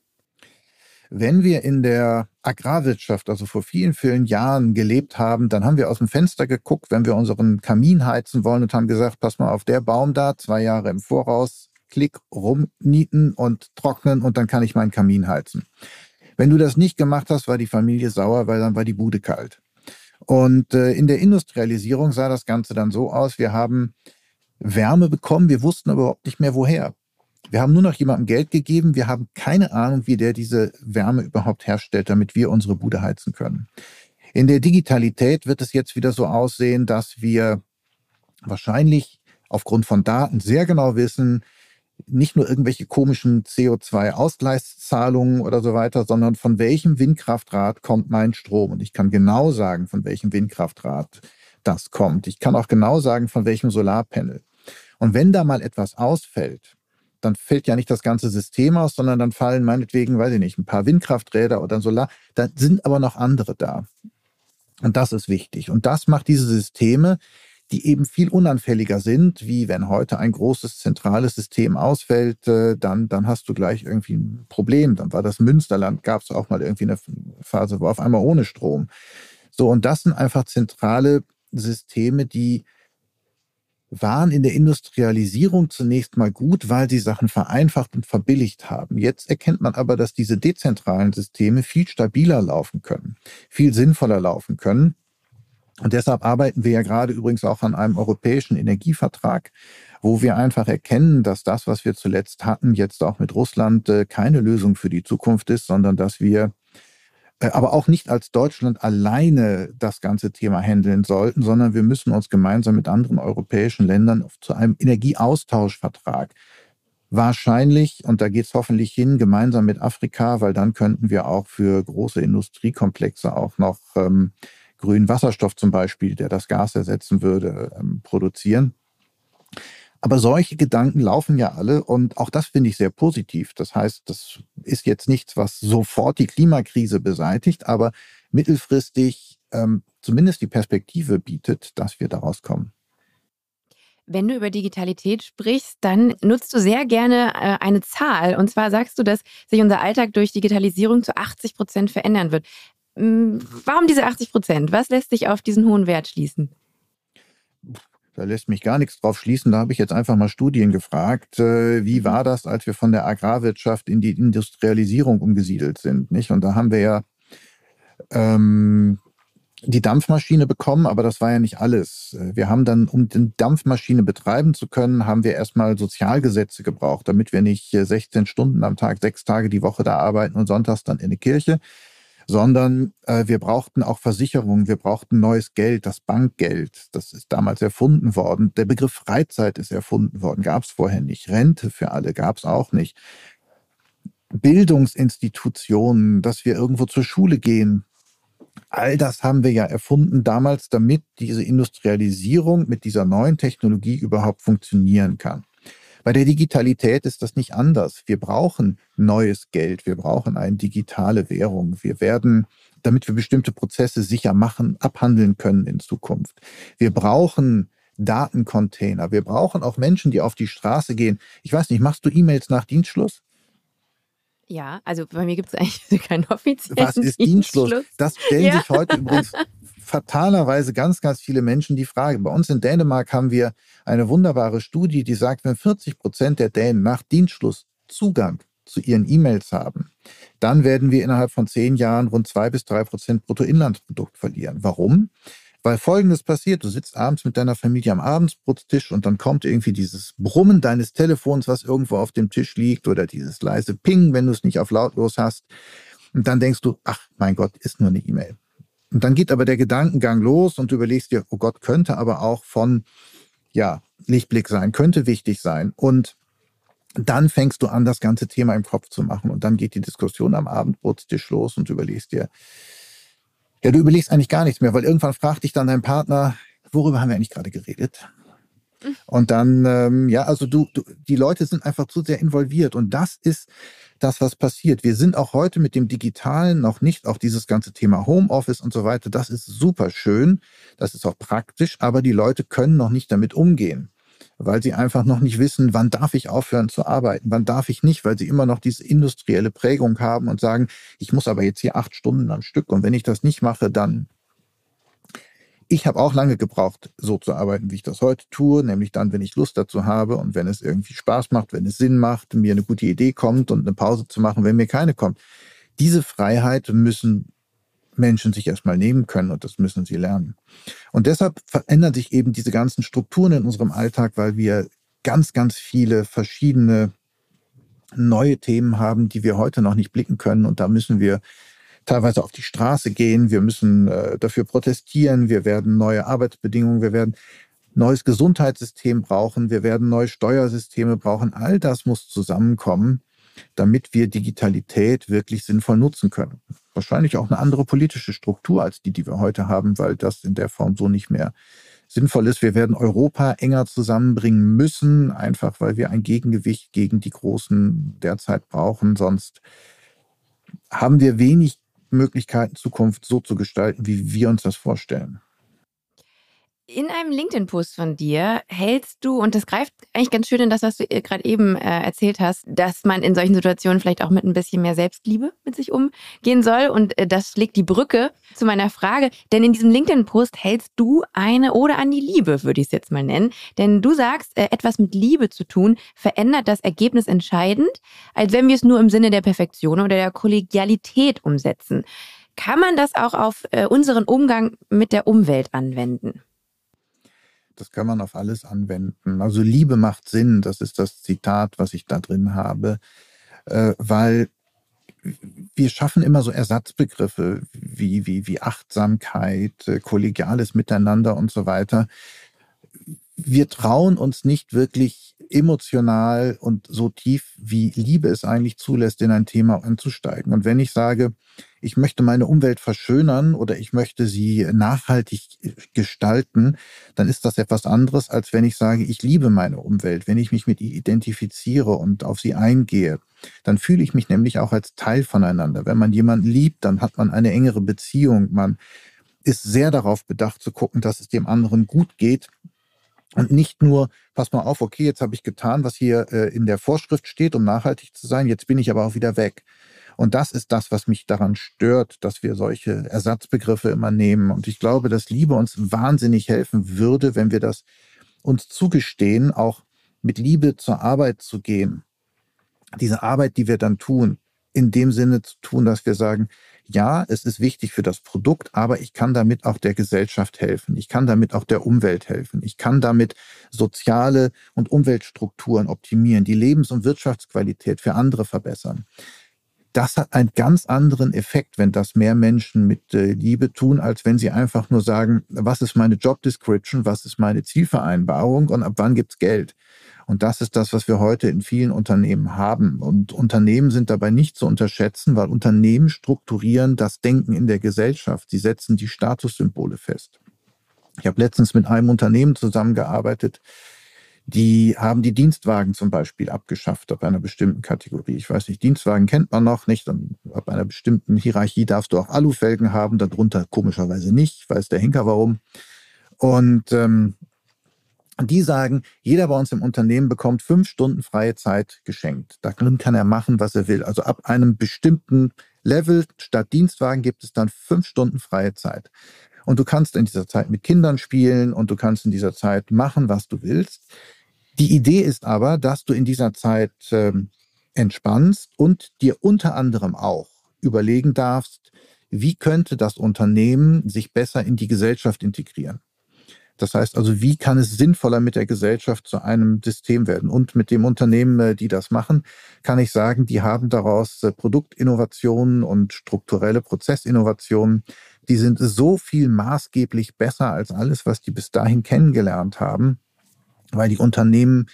Wenn wir in der Agrarwirtschaft, also vor vielen, vielen Jahren gelebt haben, dann haben wir aus dem Fenster geguckt, wenn wir unseren Kamin heizen wollen und haben gesagt, pass mal auf der Baum da, zwei Jahre im Voraus, klick, rumnieten und trocknen und dann kann ich meinen Kamin heizen. Wenn du das nicht gemacht hast, war die Familie sauer, weil dann war die Bude kalt. Und äh, in der Industrialisierung sah das Ganze dann so aus, wir haben Wärme bekommen, wir wussten aber überhaupt nicht mehr woher. Wir haben nur noch jemandem Geld gegeben. Wir haben keine Ahnung, wie der diese Wärme überhaupt herstellt, damit wir unsere Bude heizen können. In der Digitalität wird es jetzt wieder so aussehen, dass wir wahrscheinlich aufgrund von Daten sehr genau wissen, nicht nur irgendwelche komischen CO2-Ausgleichszahlungen oder so weiter, sondern von welchem Windkraftrad kommt mein Strom. Und ich kann genau sagen, von welchem Windkraftrad das kommt. Ich kann auch genau sagen, von welchem Solarpanel. Und wenn da mal etwas ausfällt, dann fällt ja nicht das ganze System aus, sondern dann fallen meinetwegen, weiß ich nicht, ein paar Windkrafträder oder Solar. Da sind aber noch andere da. Und das ist wichtig. Und das macht diese Systeme, die eben viel unanfälliger sind, wie wenn heute ein großes zentrales System ausfällt, äh, dann, dann hast du gleich irgendwie ein Problem. Dann war das Münsterland, gab es auch mal irgendwie eine Phase, wo auf einmal ohne Strom. So, und das sind einfach zentrale Systeme, die waren in der Industrialisierung zunächst mal gut, weil sie Sachen vereinfacht und verbilligt haben. Jetzt erkennt man aber, dass diese dezentralen Systeme viel stabiler laufen können, viel sinnvoller laufen können. Und deshalb arbeiten wir ja gerade übrigens auch an einem europäischen Energievertrag, wo wir einfach erkennen, dass das, was wir zuletzt hatten, jetzt auch mit Russland äh, keine Lösung für die Zukunft ist, sondern dass wir aber auch nicht als Deutschland alleine das ganze Thema handeln sollten, sondern wir müssen uns gemeinsam mit anderen europäischen Ländern zu einem Energieaustauschvertrag wahrscheinlich, und da geht es hoffentlich hin, gemeinsam mit Afrika, weil dann könnten wir auch für große Industriekomplexe auch noch ähm, grünen Wasserstoff zum Beispiel, der das Gas ersetzen würde, ähm, produzieren. Aber solche Gedanken laufen ja alle und auch das finde ich sehr positiv. Das heißt, das ist jetzt nichts, was sofort die Klimakrise beseitigt, aber mittelfristig ähm, zumindest die Perspektive bietet, dass wir daraus kommen. Wenn du über Digitalität sprichst, dann nutzt du sehr gerne äh, eine Zahl. Und zwar sagst du, dass sich unser Alltag durch Digitalisierung zu 80 Prozent verändern wird. Warum diese 80 Prozent? Was lässt sich auf diesen hohen Wert schließen? Da lässt mich gar nichts drauf schließen. Da habe ich jetzt einfach mal Studien gefragt. Äh, wie mhm. war das, als wir von der Agrarwirtschaft in die Industrialisierung umgesiedelt sind? Nicht? Und da haben wir ja ähm, die Dampfmaschine bekommen, aber das war ja nicht alles. Wir haben dann, um die Dampfmaschine betreiben zu können, haben wir erstmal Sozialgesetze gebraucht, damit wir nicht 16 Stunden am Tag, sechs Tage die Woche da arbeiten und sonntags dann in die Kirche, sondern äh, wir brauchten auch Versicherungen, wir brauchten neues Geld, das Bankgeld, das ist damals erfunden worden. Der Begriff Freizeit ist erfunden worden, gab es vorher nicht. Rente für alle gab es auch nicht. Bildungsinstitutionen, dass wir irgendwo zur Schule gehen. All das haben wir ja erfunden damals, damit diese Industrialisierung mit dieser neuen Technologie überhaupt funktionieren kann. Bei der Digitalität ist das nicht anders. Wir brauchen neues Geld, wir brauchen eine digitale Währung. Wir werden, damit wir bestimmte Prozesse sicher machen, abhandeln können in Zukunft. Wir brauchen Datencontainer. Wir brauchen auch Menschen, die auf die Straße gehen. Ich weiß nicht, machst du E-Mails nach Dienstschluss? Ja, also bei mir gibt es eigentlich keinen offiziellen Was ist Dienstschluss? Dienstschluss? Das stellen ja. sich heute übrigens fatalerweise ganz, ganz viele Menschen die Frage. Bei uns in Dänemark haben wir eine wunderbare Studie, die sagt, wenn 40 Prozent der Dänen nach Dienstschluss Zugang zu ihren E-Mails haben, dann werden wir innerhalb von zehn Jahren rund zwei bis drei Prozent Bruttoinlandsprodukt verlieren. Warum? Weil Folgendes passiert, du sitzt abends mit deiner Familie am Abendbrotstisch und dann kommt irgendwie dieses Brummen deines Telefons, was irgendwo auf dem Tisch liegt oder dieses leise Ping, wenn du es nicht auf lautlos hast. Und dann denkst du, ach mein Gott, ist nur eine E-Mail. Und dann geht aber der Gedankengang los und du überlegst dir, oh Gott, könnte aber auch von, ja, Lichtblick sein, könnte wichtig sein. Und dann fängst du an, das ganze Thema im Kopf zu machen. Und dann geht die Diskussion am Abendbrotstisch los und du überlegst dir, ja, du überlegst eigentlich gar nichts mehr, weil irgendwann fragt dich dann dein Partner, worüber haben wir eigentlich gerade geredet? Und dann, ähm, ja, also du, du, die Leute sind einfach zu sehr involviert. Und das ist das, was passiert. Wir sind auch heute mit dem Digitalen noch nicht, auch dieses ganze Thema Homeoffice und so weiter, das ist super schön, das ist auch praktisch, aber die Leute können noch nicht damit umgehen, weil sie einfach noch nicht wissen, wann darf ich aufhören zu arbeiten, wann darf ich nicht, weil sie immer noch diese industrielle Prägung haben und sagen, ich muss aber jetzt hier acht Stunden am Stück und wenn ich das nicht mache, dann ich habe auch lange gebraucht, so zu arbeiten, wie ich das heute tue, nämlich dann, wenn ich Lust dazu habe und wenn es irgendwie Spaß macht, wenn es Sinn macht, mir eine gute Idee kommt und eine Pause zu machen, wenn mir keine kommt. Diese Freiheit müssen Menschen sich erstmal nehmen können und das müssen sie lernen. Und deshalb verändern sich eben diese ganzen Strukturen in unserem Alltag, weil wir ganz, ganz viele verschiedene neue Themen haben, die wir heute noch nicht blicken können. Und da müssen wir teilweise auf die Straße gehen, wir müssen äh, dafür protestieren, wir werden neue Arbeitsbedingungen, wir werden neues Gesundheitssystem brauchen, wir werden neue Steuersysteme brauchen. All das muss zusammenkommen, damit wir Digitalität wirklich sinnvoll nutzen können. Wahrscheinlich auch eine andere politische Struktur als die, die wir heute haben, weil das in der Form so nicht mehr sinnvoll ist. Wir werden Europa enger zusammenbringen müssen, einfach weil wir ein Gegengewicht gegen die Großen derzeit brauchen. Sonst haben wir wenig Möglichkeiten, Zukunft so zu gestalten, wie wir uns das vorstellen. In einem LinkedIn-Post von dir hältst du, und das greift eigentlich ganz schön in das, was du gerade eben äh, erzählt hast, dass man in solchen Situationen vielleicht auch mit ein bisschen mehr Selbstliebe mit sich umgehen soll. Und äh, das schlägt die Brücke zu meiner Frage. Denn in diesem LinkedIn-Post hältst du eine Ode an die Liebe, würde ich es jetzt mal nennen. Denn du sagst, äh, etwas mit Liebe zu tun verändert das Ergebnis entscheidend, als wenn wir es nur im Sinne der Perfektion oder der Kollegialität umsetzen. Kann man das auch auf äh, unseren Umgang mit der Umwelt anwenden? Das kann man auf alles anwenden. Also Liebe macht Sinn, das ist das Zitat, was ich da drin habe, äh, weil wir schaffen immer so Ersatzbegriffe wie, wie, wie Achtsamkeit, äh, kollegiales Miteinander und so weiter. Wir trauen uns nicht wirklich emotional und so tief, wie Liebe es eigentlich zulässt, in ein Thema einzusteigen. Und wenn ich sage, ich möchte meine Umwelt verschönern oder ich möchte sie nachhaltig gestalten, dann ist das etwas anderes, als wenn ich sage, ich liebe meine Umwelt. Wenn ich mich mit ihr identifiziere und auf sie eingehe, dann fühle ich mich nämlich auch als Teil voneinander. Wenn man jemanden liebt, dann hat man eine engere Beziehung. Man ist sehr darauf bedacht zu gucken, dass es dem anderen gut geht und nicht nur, pass mal auf, okay, jetzt habe ich getan, was hier äh, in der Vorschrift steht, um nachhaltig zu sein, jetzt bin ich aber auch wieder weg. Und das ist das, was mich daran stört, dass wir solche Ersatzbegriffe immer nehmen. Und ich glaube, dass Liebe uns wahnsinnig helfen würde, wenn wir das uns zugestehen, auch mit Liebe zur Arbeit zu gehen. Diese Arbeit, die wir dann tun, in dem Sinne zu tun, dass wir sagen, ja, es ist wichtig für das Produkt, aber ich kann damit auch der Gesellschaft helfen. Ich kann damit auch der Umwelt helfen. Ich kann damit soziale und Umweltstrukturen optimieren, die Lebens- und Wirtschaftsqualität für andere verbessern. Das hat einen ganz anderen Effekt, wenn das mehr Menschen mit äh, Liebe tun, als wenn sie einfach nur sagen, was ist meine Job Description, was ist meine Zielvereinbarung und ab wann gibt's Geld. Und das ist das, was wir heute in vielen Unternehmen haben. Und Unternehmen sind dabei nicht zu unterschätzen, weil Unternehmen strukturieren das Denken in der Gesellschaft. Sie setzen die Statussymbole fest. Ich habe letztens mit einem Unternehmen zusammengearbeitet, die haben die Dienstwagen zum Beispiel abgeschafft ab einer bestimmten Kategorie. Ich weiß nicht, Dienstwagen kennt man noch nicht. Und ab einer bestimmten Hierarchie darfst du auch Alufelgen haben, darunter komischerweise nicht. Weiß der Henker warum. Und ähm, die sagen, jeder bei uns im Unternehmen bekommt fünf Stunden freie Zeit geschenkt. Darin kann er machen, was er will. Also ab einem bestimmten Level statt Dienstwagen gibt es dann fünf Stunden freie Zeit. Und du kannst in dieser Zeit mit Kindern spielen und du kannst in dieser Zeit machen, was du willst. Die Idee ist aber, dass du in dieser Zeit ähm, entspannst und dir unter anderem auch überlegen darfst, wie könnte das Unternehmen sich besser in die Gesellschaft integrieren. Das heißt also, wie kann es sinnvoller mit der Gesellschaft zu einem System werden? Und mit dem Unternehmen, äh, die das machen, kann ich sagen, die haben daraus äh, Produktinnovationen und strukturelle Prozessinnovationen, die sind so viel maßgeblich besser als alles, was die bis dahin kennengelernt haben, weil die Unternehmen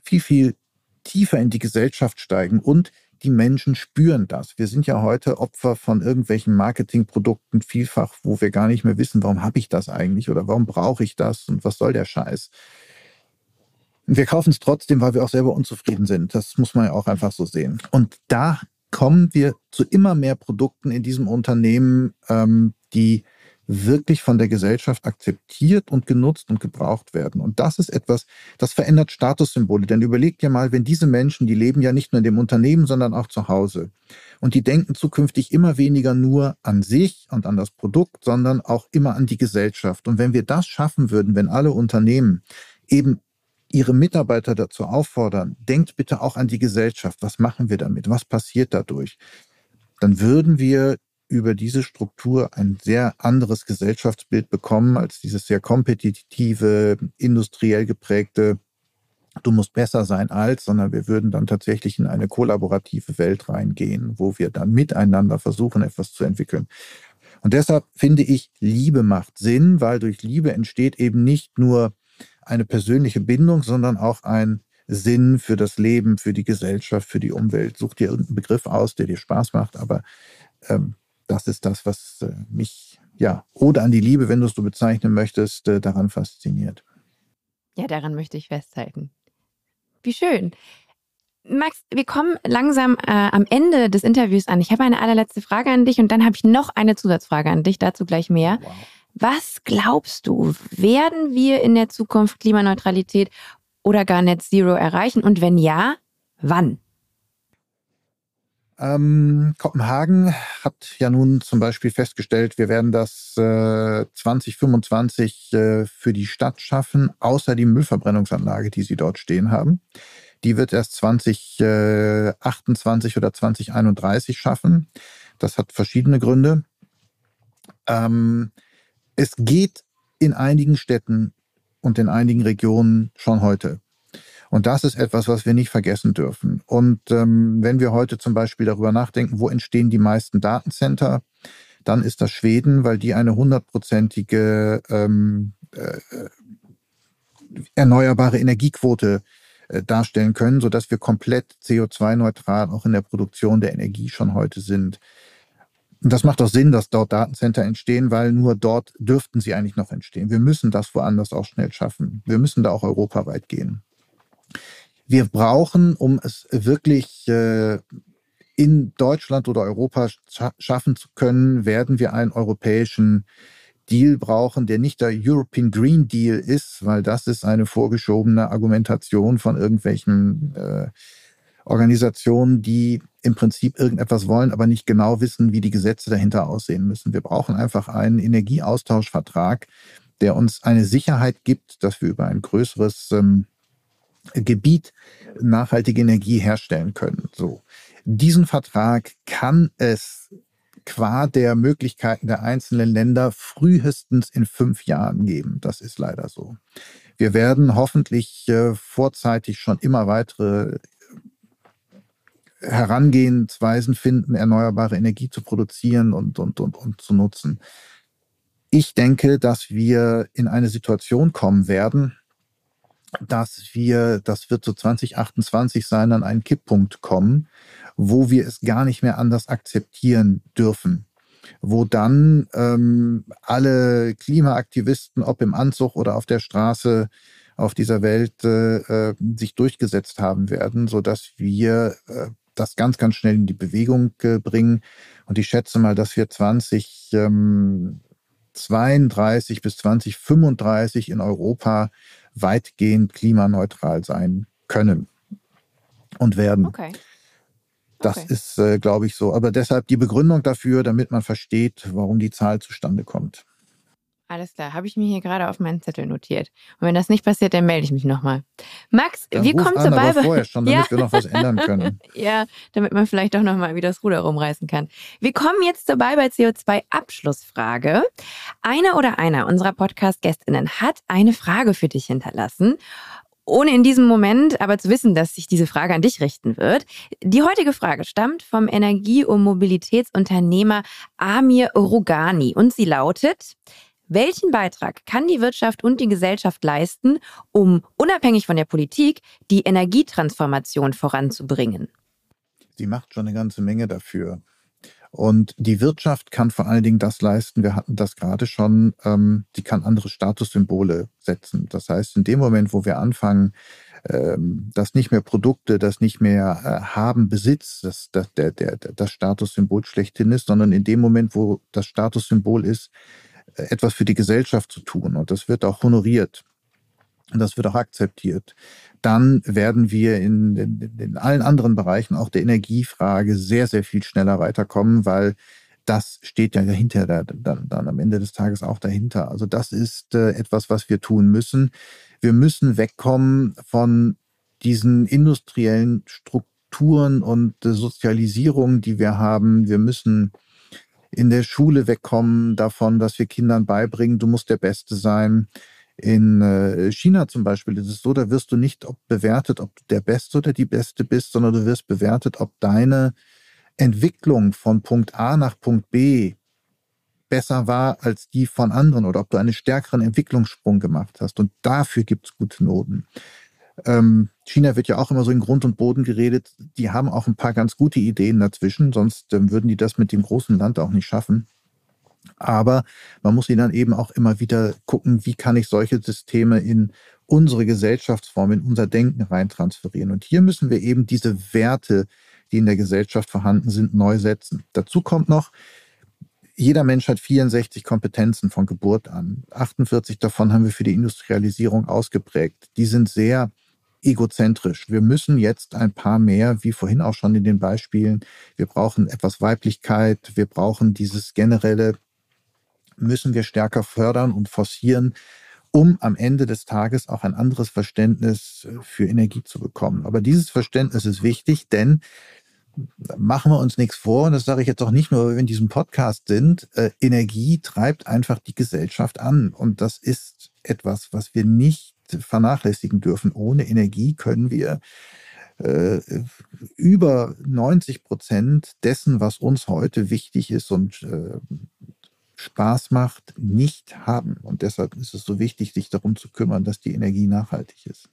viel, viel tiefer in die Gesellschaft steigen und die Menschen spüren das. Wir sind ja heute Opfer von irgendwelchen Marketingprodukten vielfach, wo wir gar nicht mehr wissen, warum habe ich das eigentlich oder warum brauche ich das und was soll der Scheiß. Wir kaufen es trotzdem, weil wir auch selber unzufrieden sind. Das muss man ja auch einfach so sehen. Und da kommen wir zu immer mehr Produkten in diesem Unternehmen, ähm, die wirklich von der Gesellschaft akzeptiert und genutzt und gebraucht werden. Und das ist etwas, das verändert Statussymbole. Denn überlegt dir mal, wenn diese Menschen, die leben ja nicht nur in dem Unternehmen, sondern auch zu Hause. Und die denken zukünftig immer weniger nur an sich und an das Produkt, sondern auch immer an die Gesellschaft. Und wenn wir das schaffen würden, wenn alle Unternehmen eben ihre Mitarbeiter dazu auffordern, denkt bitte auch an die Gesellschaft. Was machen wir damit? Was passiert dadurch? Dann würden wir über diese Struktur ein sehr anderes Gesellschaftsbild bekommen als dieses sehr kompetitive, industriell geprägte, du musst besser sein als, sondern wir würden dann tatsächlich in eine kollaborative Welt reingehen, wo wir dann miteinander versuchen, etwas zu entwickeln. Und deshalb finde ich, Liebe macht Sinn, weil durch Liebe entsteht eben nicht nur eine persönliche Bindung, sondern auch ein Sinn für das Leben, für die Gesellschaft, für die Umwelt. Such dir irgendeinen Begriff aus, der dir Spaß macht, aber ähm, das ist das, was äh, mich, ja, oder an die Liebe, wenn du es so bezeichnen möchtest, äh, daran fasziniert. Ja, daran möchte ich festhalten. Wie schön. Max, wir kommen langsam äh, am Ende des Interviews an. Ich habe eine allerletzte Frage an dich und dann habe ich noch eine Zusatzfrage an dich, dazu gleich mehr. Wow. Was glaubst du, werden wir in der Zukunft Klimaneutralität oder gar Net Zero erreichen? Und wenn ja, wann? Ähm, Kopenhagen hat ja nun zum Beispiel festgestellt, wir werden das äh, 2025 äh, für die Stadt schaffen, außer die Müllverbrennungsanlage, die sie dort stehen haben. Die wird erst 2028 oder 2031 schaffen. Das hat verschiedene Gründe. Ähm, es geht in einigen Städten und in einigen Regionen schon heute. Und das ist etwas, was wir nicht vergessen dürfen. Und ähm, wenn wir heute zum Beispiel darüber nachdenken, wo entstehen die meisten Datencenter, dann ist das Schweden, weil die eine hundertprozentige ähm, äh, erneuerbare Energiequote äh, darstellen können, sodass wir komplett CO2-neutral auch in der Produktion der Energie schon heute sind. Und das macht auch Sinn, dass dort Datencenter entstehen, weil nur dort dürften sie eigentlich noch entstehen. Wir müssen das woanders auch schnell schaffen. Wir müssen da auch europaweit gehen. Wir brauchen, um es wirklich äh, in Deutschland oder Europa scha schaffen zu können, werden wir einen europäischen Deal brauchen, der nicht der European Green Deal ist, weil das ist eine vorgeschobene Argumentation von irgendwelchen äh, Organisationen, die im Prinzip irgendetwas wollen, aber nicht genau wissen, wie die Gesetze dahinter aussehen müssen. Wir brauchen einfach einen Energieaustauschvertrag, der uns eine Sicherheit gibt, dass wir über ein größeres ähm, Gebiet nachhaltige Energie herstellen können. So. Diesen Vertrag kann es qua der Möglichkeiten der einzelnen Länder frühestens in fünf Jahren geben. Das ist leider so. Wir werden hoffentlich äh, vorzeitig schon immer weitere Herangehensweisen finden, erneuerbare Energie zu produzieren und, und, und, und zu nutzen. Ich denke, dass wir in eine Situation kommen werden, dass wir, das wird so 2028 sein, an einen Kipppunkt kommen, wo wir es gar nicht mehr anders akzeptieren dürfen. Wo dann ähm, alle Klimaaktivisten, ob im Anzug oder auf der Straße auf dieser Welt, äh, äh, sich durchgesetzt haben werden, sodass wir äh, das ganz, ganz schnell in die Bewegung äh, bringen. Und ich schätze mal, dass wir 2032 ähm, bis 2035 in Europa weitgehend klimaneutral sein können und werden. Okay. Das okay. ist, äh, glaube ich, so. Aber deshalb die Begründung dafür, damit man versteht, warum die Zahl zustande kommt. Alles klar, habe ich mir hier gerade auf meinen Zettel notiert. Und wenn das nicht passiert, dann melde ich mich nochmal. Max, dann wie kommt zur Beibe? vorher schon, damit ja. wir noch was ändern können. ja, damit man vielleicht auch nochmal wieder das Ruder rumreißen kann. Wir kommen jetzt zur Bye bei CO2 Abschlussfrage. Eine oder einer unserer Podcast-Gästinnen hat eine Frage für dich hinterlassen ohne in diesem Moment aber zu wissen, dass sich diese Frage an dich richten wird. Die heutige Frage stammt vom Energie- und Mobilitätsunternehmer Amir Rugani und sie lautet, welchen Beitrag kann die Wirtschaft und die Gesellschaft leisten, um unabhängig von der Politik die Energietransformation voranzubringen? Sie macht schon eine ganze Menge dafür. Und die Wirtschaft kann vor allen Dingen das leisten, wir hatten das gerade schon, ähm, die kann andere Statussymbole setzen. Das heißt, in dem Moment, wo wir anfangen, ähm, dass nicht mehr Produkte, das nicht mehr äh, haben, Besitz, das, das, der, der, das Statussymbol schlechthin ist, sondern in dem Moment, wo das Statussymbol ist, etwas für die Gesellschaft zu tun und das wird auch honoriert und das wird auch akzeptiert, dann werden wir in, in, in allen anderen Bereichen, auch der Energiefrage, sehr, sehr viel schneller weiterkommen, weil das steht ja dahinter, dann, dann am Ende des Tages auch dahinter. Also das ist äh, etwas, was wir tun müssen. Wir müssen wegkommen von diesen industriellen Strukturen und äh, Sozialisierungen, die wir haben. Wir müssen in der Schule wegkommen davon, dass wir Kindern beibringen, du musst der Beste sein. In äh, China zum Beispiel ist es so, da wirst du nicht bewertet, ob du der Beste oder die Beste bist, sondern du wirst bewertet, ob deine Entwicklung von Punkt A nach Punkt B besser war als die von anderen oder ob du einen stärkeren Entwicklungssprung gemacht hast. Und dafür gibt es gute Noten. Ähm, China wird ja auch immer so in Grund und Boden geredet. Die haben auch ein paar ganz gute Ideen dazwischen, sonst ähm, würden die das mit dem großen Land auch nicht schaffen. Aber man muss ihnen dann eben auch immer wieder gucken, wie kann ich solche Systeme in unsere Gesellschaftsform, in unser Denken reintransferieren. Und hier müssen wir eben diese Werte, die in der Gesellschaft vorhanden sind, neu setzen. Dazu kommt noch, jeder Mensch hat 64 Kompetenzen von Geburt an. 48 davon haben wir für die Industrialisierung ausgeprägt. Die sind sehr egozentrisch. Wir müssen jetzt ein paar mehr, wie vorhin auch schon in den Beispielen, wir brauchen etwas Weiblichkeit, wir brauchen dieses generelle, müssen wir stärker fördern und forcieren, um am Ende des Tages auch ein anderes Verständnis für Energie zu bekommen. Aber dieses Verständnis ist wichtig, denn machen wir uns nichts vor, und das sage ich jetzt auch nicht nur, weil wir in diesem Podcast sind, äh, Energie treibt einfach die Gesellschaft an. Und das ist etwas, was wir nicht vernachlässigen dürfen. Ohne Energie können wir äh, über 90 Prozent dessen, was uns heute wichtig ist und äh, Spaß macht, nicht haben. Und deshalb ist es so wichtig, sich darum zu kümmern, dass die Energie nachhaltig ist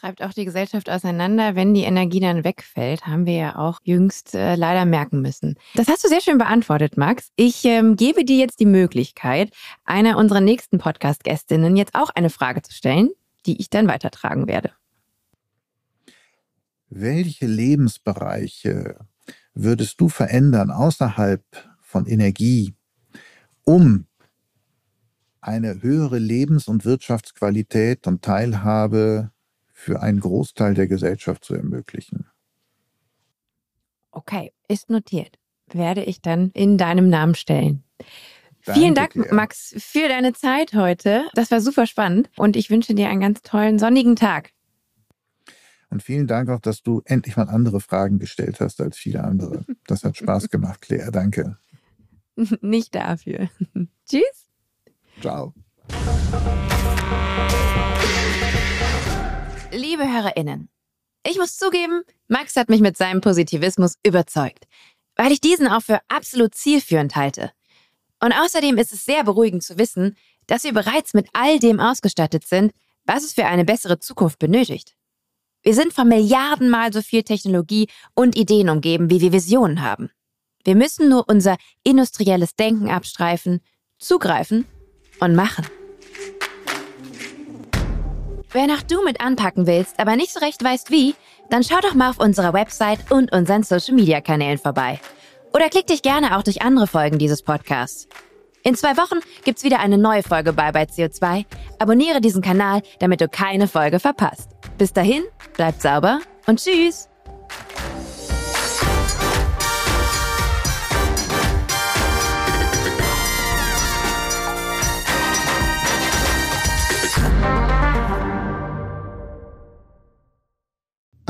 treibt auch die Gesellschaft auseinander, wenn die Energie dann wegfällt, haben wir ja auch jüngst äh, leider merken müssen. Das hast du sehr schön beantwortet, Max. Ich ähm, gebe dir jetzt die Möglichkeit, einer unserer nächsten Podcast-Gästinnen jetzt auch eine Frage zu stellen, die ich dann weitertragen werde. Welche Lebensbereiche würdest du verändern außerhalb von Energie, um eine höhere Lebens- und Wirtschaftsqualität und Teilhabe für einen Großteil der Gesellschaft zu ermöglichen. Okay, ist notiert. Werde ich dann in deinem Namen stellen. Danke Vielen Dank, dir. Max, für deine Zeit heute. Das war super spannend und ich wünsche dir einen ganz tollen sonnigen Tag. Und vielen Dank auch, dass du endlich mal andere Fragen gestellt hast als viele andere. Das hat Spaß gemacht, Claire. Danke. Nicht dafür. Tschüss. Ciao. Liebe HörerInnen, ich muss zugeben, Max hat mich mit seinem Positivismus überzeugt, weil ich diesen auch für absolut zielführend halte. Und außerdem ist es sehr beruhigend zu wissen, dass wir bereits mit all dem ausgestattet sind, was es für eine bessere Zukunft benötigt. Wir sind von Milliardenmal so viel Technologie und Ideen umgeben, wie wir Visionen haben. Wir müssen nur unser industrielles Denken abstreifen, zugreifen und machen. Wenn auch du mit anpacken willst, aber nicht so recht weißt wie, dann schau doch mal auf unserer Website und unseren Social Media Kanälen vorbei. Oder klick dich gerne auch durch andere Folgen dieses Podcasts. In zwei Wochen gibt's wieder eine neue Folge bei bei CO2. Abonniere diesen Kanal, damit du keine Folge verpasst. Bis dahin, bleibt sauber und tschüss!